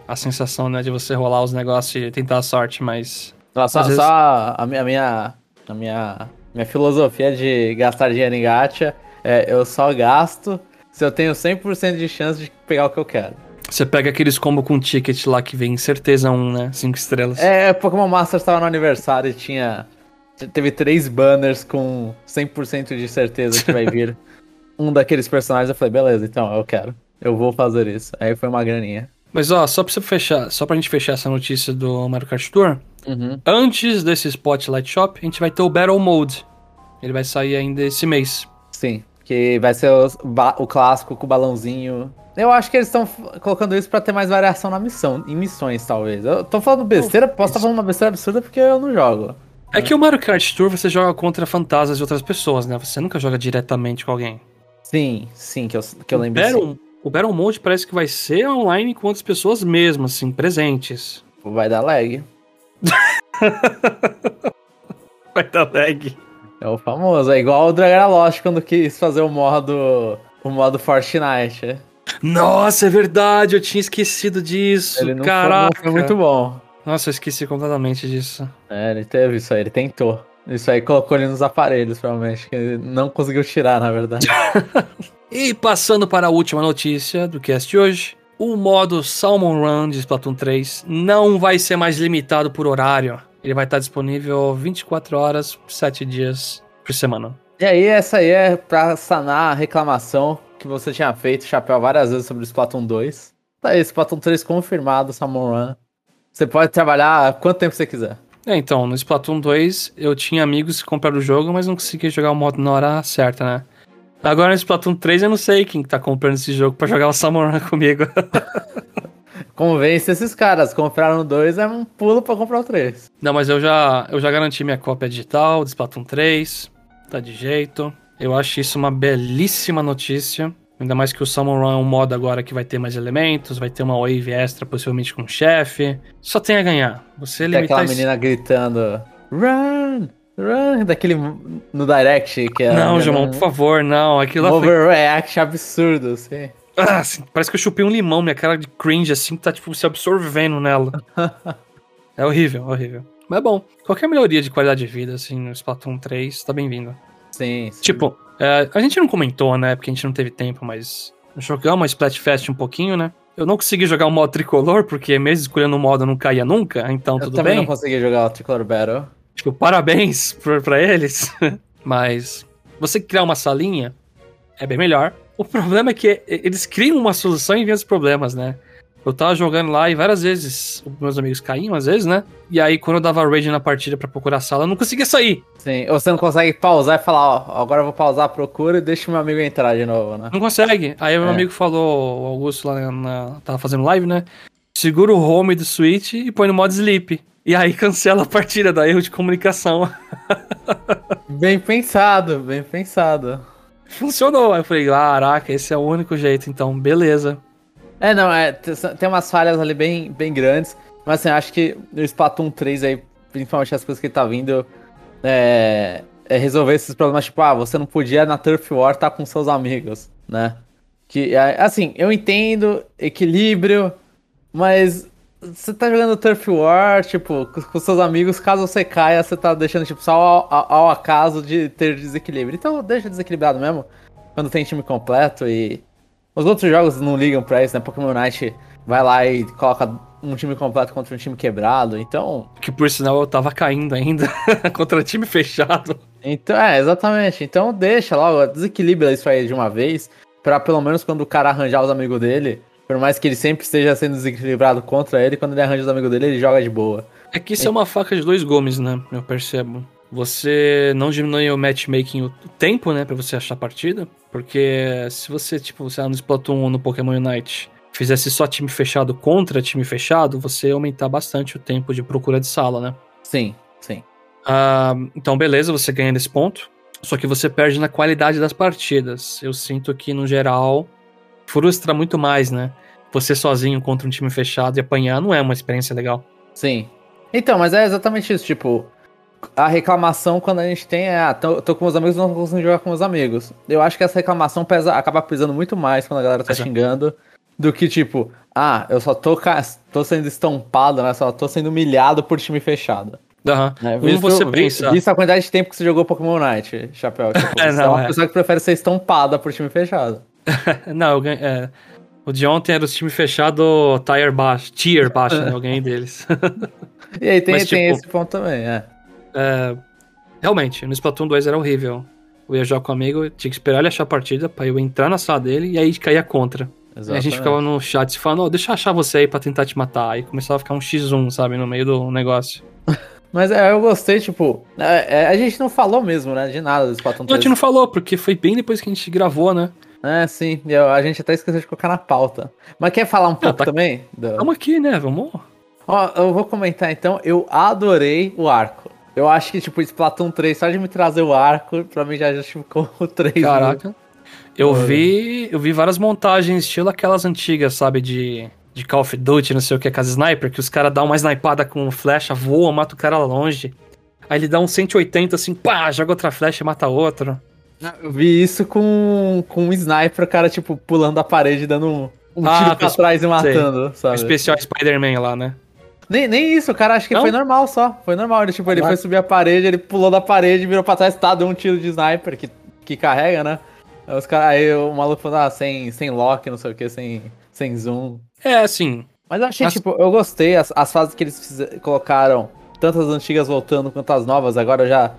Speaker 1: a sensação, né, de você rolar os negócios e tentar a sorte, mas.
Speaker 2: Não, só
Speaker 1: vezes-
Speaker 2: só a minha, a minha, a minha, minha filosofia de gastar dinheiro em gacha é eu só gasto se eu tenho 100% de chance de pegar o que eu quero.
Speaker 1: Você pega aqueles combo com ticket lá que vem certeza um, né? Cinco estrelas.
Speaker 2: É, Pokémon Masters tava no aniversário e tinha. Teve três banners com 100% de certeza que vai vir um daqueles personagens. Eu falei, beleza, então eu quero. Eu vou fazer isso. Aí foi uma graninha.
Speaker 1: Mas ó, só pra você fechar, só pra gente fechar essa notícia do Mario Kart Tour,
Speaker 2: Uhum.
Speaker 1: antes desse Spotlight Shop, a gente vai ter o Battle Mode. Ele vai sair ainda esse mês.
Speaker 2: Sim, que vai ser ba- o clássico com o balãozinho. Eu acho que eles estão colocando isso pra ter mais variação na missão, em missões, talvez. Eu tô falando besteira, posso estar falando uma besteira absurda porque eu não jogo.
Speaker 1: É que o Mario Kart Tour você joga contra fantasmas de outras pessoas, né? Você nunca joga diretamente com alguém.
Speaker 2: Sim, sim, que eu, que eu
Speaker 1: o,
Speaker 2: lembro.
Speaker 1: Battle, o Battle Mode parece que vai ser online com outras pessoas mesmo, assim, presentes.
Speaker 2: Vai dar lag.
Speaker 1: Vai dar lag.
Speaker 2: É o famoso. É igual o Dragon Lost quando quis fazer o modo. O modo Fortnite. é.
Speaker 1: Nossa, é verdade, eu tinha esquecido disso.
Speaker 2: Ele não
Speaker 1: Caraca.
Speaker 2: foi muito bom.
Speaker 1: Nossa, eu esqueci completamente disso.
Speaker 2: É, ele teve isso aí, ele tentou. Isso aí colocou ele nos aparelhos, provavelmente. Que ele não conseguiu tirar, na verdade.
Speaker 1: E passando para a última notícia do cast de hoje, o modo Salmon Run de Splatoon 3 não vai ser mais limitado por horário. Ele vai estar disponível 24 horas, 7 dias por semana.
Speaker 2: E aí, essa aí é pra sanar a reclamação que você tinha feito, Chapéu, várias vezes sobre o Splatoon 2. Tá aí, Splatoon 3 confirmado, Salmon Run. Você pode trabalhar quanto tempo você quiser.
Speaker 1: É, então, no Splatoon 2 eu tinha amigos que compraram o jogo, mas não conseguia jogar o modo na hora certa, né? Agora no Splatoon 3 eu não sei quem tá comprando esse jogo pra jogar o Run comigo.
Speaker 2: Convence esses caras, compraram 2, é um pulo pra comprar o 3.
Speaker 1: Não, mas eu já, eu já garanti minha cópia digital do Splatoon 3. Tá de jeito. Eu acho isso uma belíssima notícia. Ainda mais que o Summon Run é um modo agora que vai ter mais elementos, vai ter uma wave extra, possivelmente com o chefe. Só tem a ganhar. Você
Speaker 2: Tem
Speaker 1: limitar
Speaker 2: aquela menina gritando Run! Run! Daquele no Direct que é.
Speaker 1: Não, Jamon, por favor, não. Aquilo
Speaker 2: Um
Speaker 1: foi...
Speaker 2: overreact absurdo, assim.
Speaker 1: Ah, assim, parece que eu chupei um limão, minha cara de cringe, assim, tá, tipo, se absorvendo nela. é horrível, horrível. Mas é bom. Qualquer melhoria de qualidade de vida, assim, no Splatoon 3, tá bem-vindo.
Speaker 2: Sim, sim.
Speaker 1: Tipo, é, a gente não comentou, né? Porque a gente não teve tempo, mas jogamos a Splatfest um pouquinho, né? Eu não consegui jogar o modo tricolor, porque mesmo escolhendo o modo eu não caía nunca, então
Speaker 2: eu
Speaker 1: tudo
Speaker 2: também
Speaker 1: bem.
Speaker 2: não consegui jogar o Tricolor Battle.
Speaker 1: Tipo, parabéns pra, pra eles. mas você criar uma salinha é bem melhor. O problema é que eles criam uma solução em vez dos problemas, né? Eu tava jogando lá e várias vezes os meus amigos caíam, às vezes, né? E aí, quando eu dava raid na partida pra procurar a sala, eu não conseguia sair.
Speaker 2: Sim, ou você não consegue pausar e falar, ó, agora eu vou pausar a procura e deixa o meu amigo entrar de novo, né?
Speaker 1: Não consegue. Aí meu
Speaker 2: É.
Speaker 1: amigo falou, o Augusto lá na- tava fazendo live, né? Segura o home do Switch e põe no modo sleep. E aí cancela a partida, dá erro de comunicação.
Speaker 2: Bem pensado, bem pensado.
Speaker 1: Funcionou. Aí eu falei, caraca, esse é o único jeito, então, beleza.
Speaker 2: É, não, é, tem umas falhas ali bem, bem grandes, mas assim, acho que no Splatoon 3 aí, principalmente as coisas que tá vindo, é, é resolver esses problemas, tipo, ah, você não podia na Turf War estar com seus amigos, né? Que, é, assim, eu entendo equilíbrio, mas você tá jogando Turf War, tipo, com, seus amigos, caso você caia, você tá deixando, tipo, só ao, ao- ao acaso de ter desequilíbrio. Então deixa desequilibrado mesmo, quando tem time completo e... Os outros jogos não ligam pra isso, né? Pokémon Night vai lá e coloca um time completo contra um time quebrado, então...
Speaker 1: Que por sinal eu tava caindo ainda contra time fechado.
Speaker 2: Então, é, exatamente. Então deixa logo, desequilibra isso aí de uma vez, pra pelo menos quando o cara arranjar os amigos dele, por mais que ele sempre esteja sendo desequilibrado contra ele, quando ele arranja os amigos dele, ele joga de boa.
Speaker 1: É que isso é uma faca de dois gumes, né? Eu percebo. Você não diminui o matchmaking o tempo, né, pra você achar a partida, porque se você, tipo, sei lá, no Splatoon ou no Pokémon Unite, fizesse só time fechado contra time fechado, você ia aumentar bastante o tempo de procura de sala, né?
Speaker 2: Sim, sim.
Speaker 1: Ah, então, beleza, você ganha nesse ponto. Só que você perde na qualidade das partidas. Eu sinto que, no geral, frustra muito mais, né? Você sozinho contra um time fechado e apanhar não é uma experiência legal.
Speaker 2: Sim. Então, mas é exatamente isso, tipo, a reclamação quando a gente tem é, ah, tô, tô com meus amigos, não tô conseguindo jogar com meus amigos. Eu acho que essa reclamação pesa, acaba pesando muito mais quando a galera tá
Speaker 1: Pesa.
Speaker 2: xingando, do que tipo, ah, eu só tô, tô sendo estompado, né, só tô sendo humilhado por time fechado.
Speaker 1: Aham.
Speaker 2: Né?
Speaker 1: Como você
Speaker 2: vi-
Speaker 1: pensa?
Speaker 2: Visto a quantidade de tempo que você jogou Pokémon Night, Chapéu. Tipo,
Speaker 1: É,
Speaker 2: você é
Speaker 1: não,
Speaker 2: uma
Speaker 1: é.
Speaker 2: pessoa que prefere ser estompada por time fechado.
Speaker 1: Não, eu ganhei. é, o de ontem era os time fechado tier baixo, tier baixo, né? Eu ganhei deles.
Speaker 2: E aí tem,
Speaker 1: Mas,
Speaker 2: tem
Speaker 1: tipo,
Speaker 2: esse ponto também, é.
Speaker 1: É, realmente, no Splatoon 2 era horrível. Eu ia jogar com um amigo, tinha que esperar ele achar a partida pra eu entrar na sala dele e aí caía contra. E a gente
Speaker 2: Exatamente.
Speaker 1: ficava no chat se falando, "Ô, deixa eu achar você aí pra tentar te matar. Aí começava a ficar um X1, sabe, no meio do negócio.
Speaker 2: Mas é, eu gostei, tipo, é, é, a gente não falou mesmo, né, de nada do Splatoon
Speaker 1: Não, a
Speaker 2: 3.
Speaker 1: gente não falou, porque foi bem depois que a gente gravou, né?
Speaker 2: É, sim, eu- a gente até esqueceu de colocar na pauta. Mas quer falar um pouco
Speaker 1: tá-
Speaker 2: também? do-
Speaker 1: Vamos aqui, né? Vamos.
Speaker 2: Ó, eu vou comentar então, eu adorei o arco. Eu acho que, tipo, Splatoon 3, só de me trazer o arco, pra mim já justificou o 3. né?
Speaker 1: Caraca. Eu
Speaker 2: Olha.
Speaker 1: vi, eu vi várias montagens, estilo aquelas antigas, sabe, de, de Call of Duty, não sei o que, com as sniper, que os caras dão uma snipada com flecha, voa, mata o cara lá longe. Aí ele dá um 180 assim, pá, joga outra flecha e mata outro.
Speaker 2: Eu vi isso com, com um sniper, o cara, tipo, pulando a parede, dando um, um
Speaker 1: Ah,
Speaker 2: tiro pra
Speaker 1: sei.
Speaker 2: trás e matando,
Speaker 1: O
Speaker 2: sabe?
Speaker 1: especial Spider-Man lá, né?
Speaker 2: Nem, nem isso, o cara acho que
Speaker 1: Não?
Speaker 2: foi normal só. Foi normal. Ele, tipo, ele
Speaker 1: Ah.
Speaker 2: foi subir a parede, ele pulou da parede, virou pra trás, tá, deu um tiro de sniper que, que carrega, né? Aí, os cara, aí o maluco falou, ah, sem, sem lock, não sei o que, sem, sem zoom.
Speaker 1: É, assim,
Speaker 2: Mas eu achei,
Speaker 1: As-
Speaker 2: tipo, eu gostei, as, as fases que eles fize- colocaram, tanto as antigas voltando quanto as novas, agora já.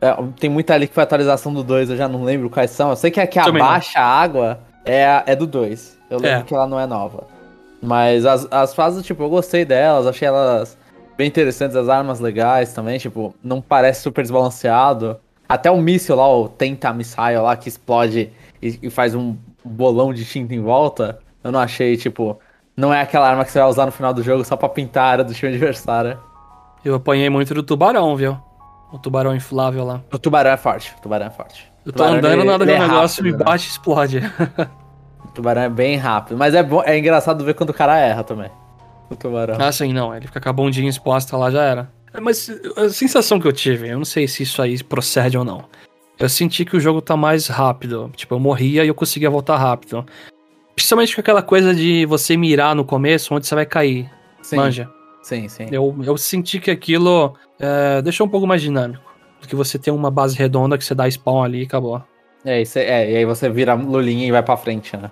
Speaker 2: É, tem muita ali que foi atualização do 2, eu já não lembro quais são. Eu sei que a que
Speaker 1: Também não.
Speaker 2: abaixa a água é, é do 2. Eu lembro
Speaker 1: É.
Speaker 2: que ela não é nova. Mas as, as fases, tipo, eu gostei delas, achei elas bem interessantes, as armas legais também, tipo, não parece super desbalanceado. Até o míssil lá, o Tenta Missile lá, que explode e, e faz um bolão de tinta em volta, eu não achei, tipo, não é aquela arma que você vai usar no final do jogo só pra pintar a área do time adversário.
Speaker 1: eu apanhei muito do tubarão, viu? O tubarão inflável lá.
Speaker 2: O tubarão é forte, o tubarão é forte.
Speaker 1: Eu tô andando, nada meu
Speaker 2: é
Speaker 1: negócio
Speaker 2: rápido,
Speaker 1: me
Speaker 2: né?
Speaker 1: bate e explode.
Speaker 2: O tubarão é bem rápido. Mas é, bom, é engraçado ver quando o cara erra também. O tubarão.
Speaker 1: Ah, sim, não. Ele fica com a bundinha exposta lá, já era. É, Mas a sensação que eu tive, eu não sei se isso aí procede ou não. Eu senti que o jogo tá mais rápido. Tipo, eu morria e eu conseguia voltar rápido. Principalmente com aquela coisa de você mirar no começo onde você vai cair.
Speaker 2: sim,
Speaker 1: Manja.
Speaker 2: Sim, sim.
Speaker 1: Eu, eu senti que aquilo é, deixou um pouco mais dinâmico. Do que você ter uma base redonda que você dá spawn ali e acabou.
Speaker 2: É, isso é, é, e aí você vira lulinha e vai pra frente, né?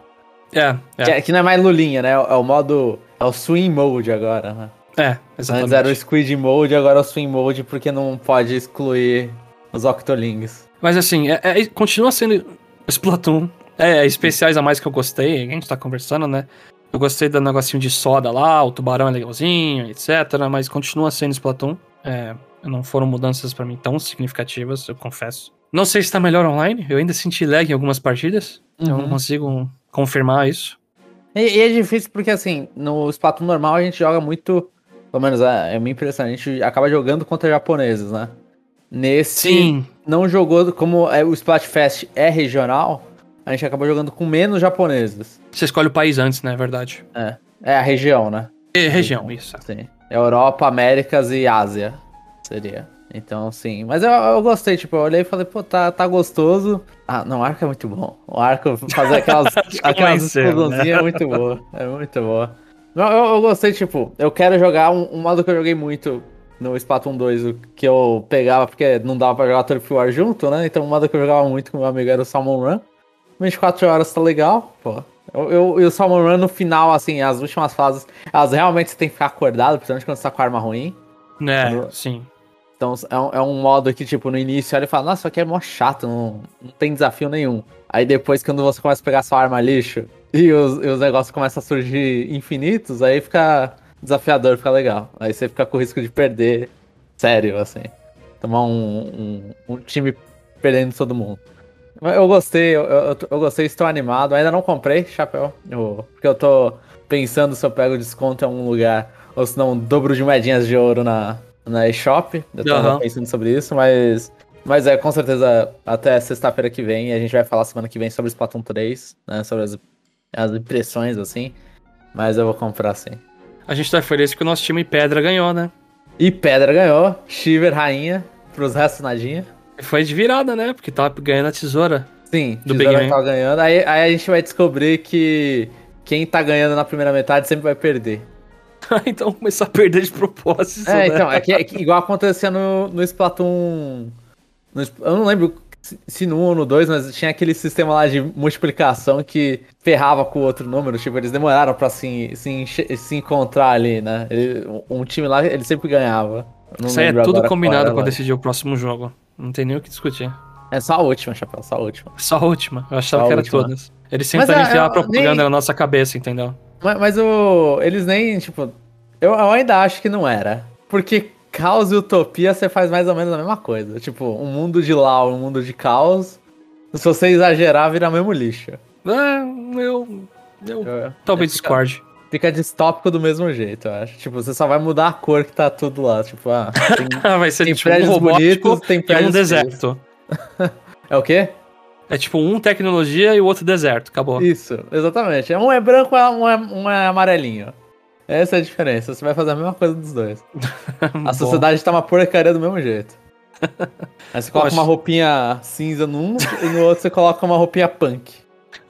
Speaker 1: É,
Speaker 2: Que,
Speaker 1: é,
Speaker 2: é- que não é mais lulinha, né? É o modo. É o swing mode agora, né?
Speaker 1: é,
Speaker 2: Antes
Speaker 1: exatamente.
Speaker 2: era o squid mode, agora é o swing mode porque não pode excluir os octolings.
Speaker 1: Mas assim, é- é- continua sendo Splatoon. É, especiais a mais que eu gostei, a gente tá conversando, né? Eu gostei do negocinho de soda lá, o tubarão é legalzinho, etc. Mas continua sendo Splatoon. É, não foram mudanças pra mim tão significativas, eu confesso. Não sei se tá melhor online, eu ainda senti lag em algumas partidas. Eu não
Speaker 2: Uhum.
Speaker 1: consigo confirmar isso.
Speaker 2: E, e é difícil porque, assim, no Splatoon normal a gente joga muito. Pelo menos é, é a minha impressão, a gente acaba jogando contra japoneses, né? Nesse.
Speaker 1: Sim,
Speaker 2: Não jogou. Como é, o Splatfest é regional, a gente acaba jogando com menos japoneses.
Speaker 1: você escolhe o país antes, né? É verdade.
Speaker 2: É. É a região, né?
Speaker 1: E região, isso.
Speaker 2: Sim. Europa, Américas e Ásia. Seria. Então, sim. Mas eu, eu gostei, tipo, eu olhei e falei, pô, tá, tá gostoso. Ah, não, o arco é muito bom. O arco, fazer aquelas, aquelas
Speaker 1: né?
Speaker 2: explosãozinhas é muito boa. É muito boa. Não, eu, eu gostei, tipo, eu quero jogar um, um modo que eu joguei muito no Splatoon 2, o que eu pegava, porque não dava pra jogar Turf War junto, né? Então, um modo que eu jogava muito com meu amigo era o Salmon Run. 24 horas tá legal, pô. Eu, eu, e o Salmon Run no final, assim, as últimas fases, elas realmente você tem que ficar acordado, principalmente quando você tá com a arma ruim.
Speaker 1: É, sim.
Speaker 2: Então é um, é um modo que, tipo, no início ele fala, nossa, isso aqui é mó chato, não, não tem desafio nenhum. Aí depois, quando você começa a pegar sua arma lixo e os, e os negócios começam a surgir infinitos, aí fica desafiador, fica legal. Aí você fica com o risco de perder sério, assim. Tomar um, um, um time perdendo todo mundo. Eu gostei, eu, eu, eu gostei, estou animado. Ainda não comprei chapéu, eu- porque eu tô pensando se eu pego desconto em algum lugar ou se não dobro de moedinhas de ouro na, na eShop. Eu tava
Speaker 1: Aham.
Speaker 2: pensando sobre isso, mas. Mas é com certeza até sexta-feira que vem. A gente vai falar semana que vem sobre Splatoon 3, né? Sobre as, as impressões, assim. Mas eu vou comprar sim.
Speaker 1: A gente tá feliz que o nosso time Pedra ganhou, né?
Speaker 2: E Pedra ganhou, Shiver rainha, pros restos nadinha.
Speaker 1: Foi de virada, né? Porque tava ganhando a tesoura.
Speaker 2: Sim,
Speaker 1: Do
Speaker 2: Tesoura
Speaker 1: Big Man.
Speaker 2: tá ganhando. Aí, aí a gente vai descobrir que quem tá ganhando na primeira metade sempre vai perder.
Speaker 1: então começou a perder de propósito.
Speaker 2: É,
Speaker 1: né?
Speaker 2: então, é que, é que igual acontecia no, no Splatoon. no eu não lembro se- no 1 ou no 2, mas tinha aquele sistema lá de multiplicação que ferrava com o outro número. Tipo, eles demoraram pra se, se, se encontrar ali, né? Ele- um time lá, ele sempre ganhava.
Speaker 1: Isso aí é tudo combinado pra decidir o próximo jogo. Não tem nem o que discutir.
Speaker 2: É só a última, Chapéu, só a última.
Speaker 1: Só a última. Eu achava
Speaker 2: Só
Speaker 1: que era
Speaker 2: última.
Speaker 1: todas. Eles tentaram
Speaker 2: é,
Speaker 1: enfiar
Speaker 2: é,
Speaker 1: a propaganda
Speaker 2: nem-
Speaker 1: na nossa cabeça, entendeu?
Speaker 2: Mas, mas o, eles nem, tipo. Eu, eu ainda acho que não era. Porque caos e utopia você faz mais ou menos a mesma coisa. Tipo, um mundo de LAW, um mundo de caos. Se você exagerar, vira mesmo lixo.
Speaker 1: É, eu. eu
Speaker 2: Eu-
Speaker 1: talvez discorde.
Speaker 2: Fica distópico do mesmo jeito, eu acho. Tipo, você só vai mudar a cor que tá tudo lá. Tipo, ah, tem-
Speaker 1: Ah, vai ser
Speaker 2: Tem
Speaker 1: tipo um
Speaker 2: prédios
Speaker 1: robótico
Speaker 2: bonitos, tem
Speaker 1: e um
Speaker 2: prédios
Speaker 1: deserto.
Speaker 2: é o quê?
Speaker 1: É tipo um tecnologia e o outro deserto. Acabou.
Speaker 2: Isso, exatamente. Um é branco, um é, um é amarelinho. Essa é a diferença. Você vai fazer a mesma coisa dos dois. A sociedade tá uma porcaria do mesmo jeito. Aí você coloca
Speaker 1: Poxa.
Speaker 2: uma roupinha cinza num e no outro você coloca uma roupinha punk.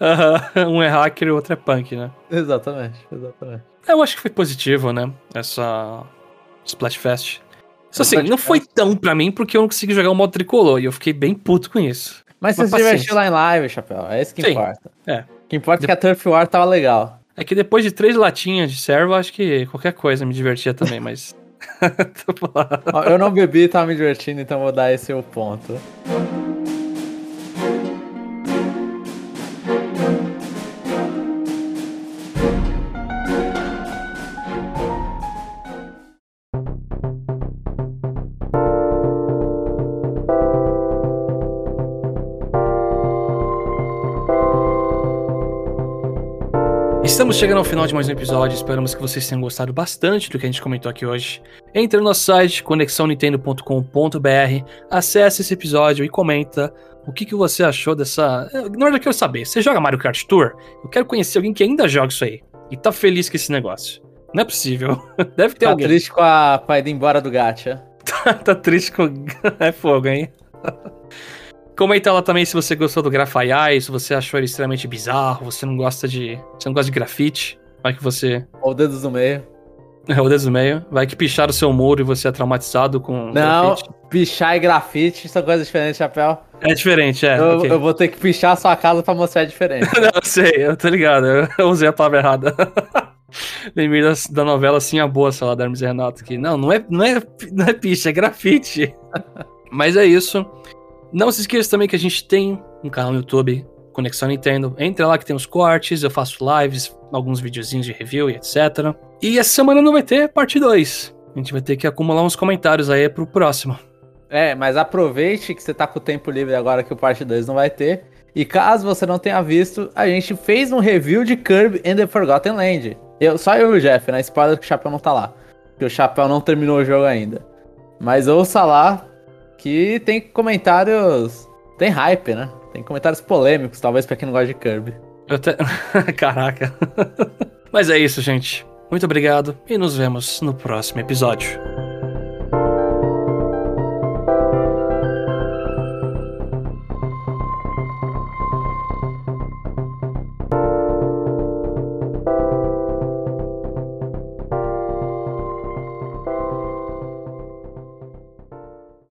Speaker 1: Um é hacker e o outro é punk, né?
Speaker 2: Exatamente, exatamente.
Speaker 1: Eu acho que foi positivo, né? Essa Splatfest. Isso assim, não foi tão pra mim porque eu não consegui jogar o modo tricolor e eu fiquei bem puto com isso.
Speaker 2: Mas você se divertiu lá em live, Chapéu. É isso que
Speaker 1: Sim,
Speaker 2: importa.
Speaker 1: é.
Speaker 2: O que importa é que a Turf War tava legal.
Speaker 1: É que depois de três latinhas de servo, acho que qualquer coisa me divertia também, mas.
Speaker 2: Eu não bebi e tava me divertindo, então vou dar esse o ponto.
Speaker 1: Estamos chegando ao final de mais um episódio, esperamos que vocês tenham gostado bastante do que a gente comentou aqui hoje. Entre no nosso site, conexãonintendo.com.br, acesse esse episódio e comenta o que, que você achou dessa... Na verdade eu quero saber, você joga Mario Kart Tour? Eu quero conhecer alguém que ainda joga isso aí e tá feliz com esse negócio. Não é possível. Deve ter
Speaker 2: tá
Speaker 1: alguém.
Speaker 2: triste com a, com a embora do Gacha.
Speaker 1: tá triste com... é fogo, hein? Comenta lá também se você gostou do Grafaiai, se você achou ele extremamente bizarro, você não gosta de. Você não gosta de grafite. Vai que você.
Speaker 2: Ou dedos no meio.
Speaker 1: É, o dedos no meio. Vai que pichar o seu muro e você é traumatizado com
Speaker 2: Não,
Speaker 1: grafite.
Speaker 2: pichar e grafite são coisas diferentes, chapéu.
Speaker 1: É diferente, é.
Speaker 2: eu,
Speaker 1: ok.
Speaker 2: eu vou ter que pichar a sua casa pra mostrar a diferença.
Speaker 1: Não, eu sei, eu tô ligado. Eu, eu usei a palavra errada. Lembrei da, da novela Sim a Boa, sei lá, da Hermes e Renato, que não, não é, não é, não é picha, é grafite. Mas é isso. Não se esqueça também que a gente tem um canal no YouTube, Conexão Nintendo. Entra lá que tem os cortes, eu faço lives, alguns videozinhos de review e etc. E essa semana não vai ter parte 2. A gente vai ter que acumular uns comentários aí pro próximo.
Speaker 2: É, mas aproveite que você tá com o tempo livre agora que o parte 2 não vai ter. E caso você não tenha visto, a gente fez um review de Kirby and the Forgotten Land. Eu, só eu e o Jeff, né? Spoiler que o Chapéu não tá lá. Porque o Chapéu não terminou o jogo ainda. Mas ouça lá que tem comentários. Tem hype, né? Tem comentários polêmicos, talvez pra quem não gosta de Kirby.
Speaker 1: Eu até... Caraca. Mas é isso, gente. Muito obrigado e nos vemos no próximo episódio.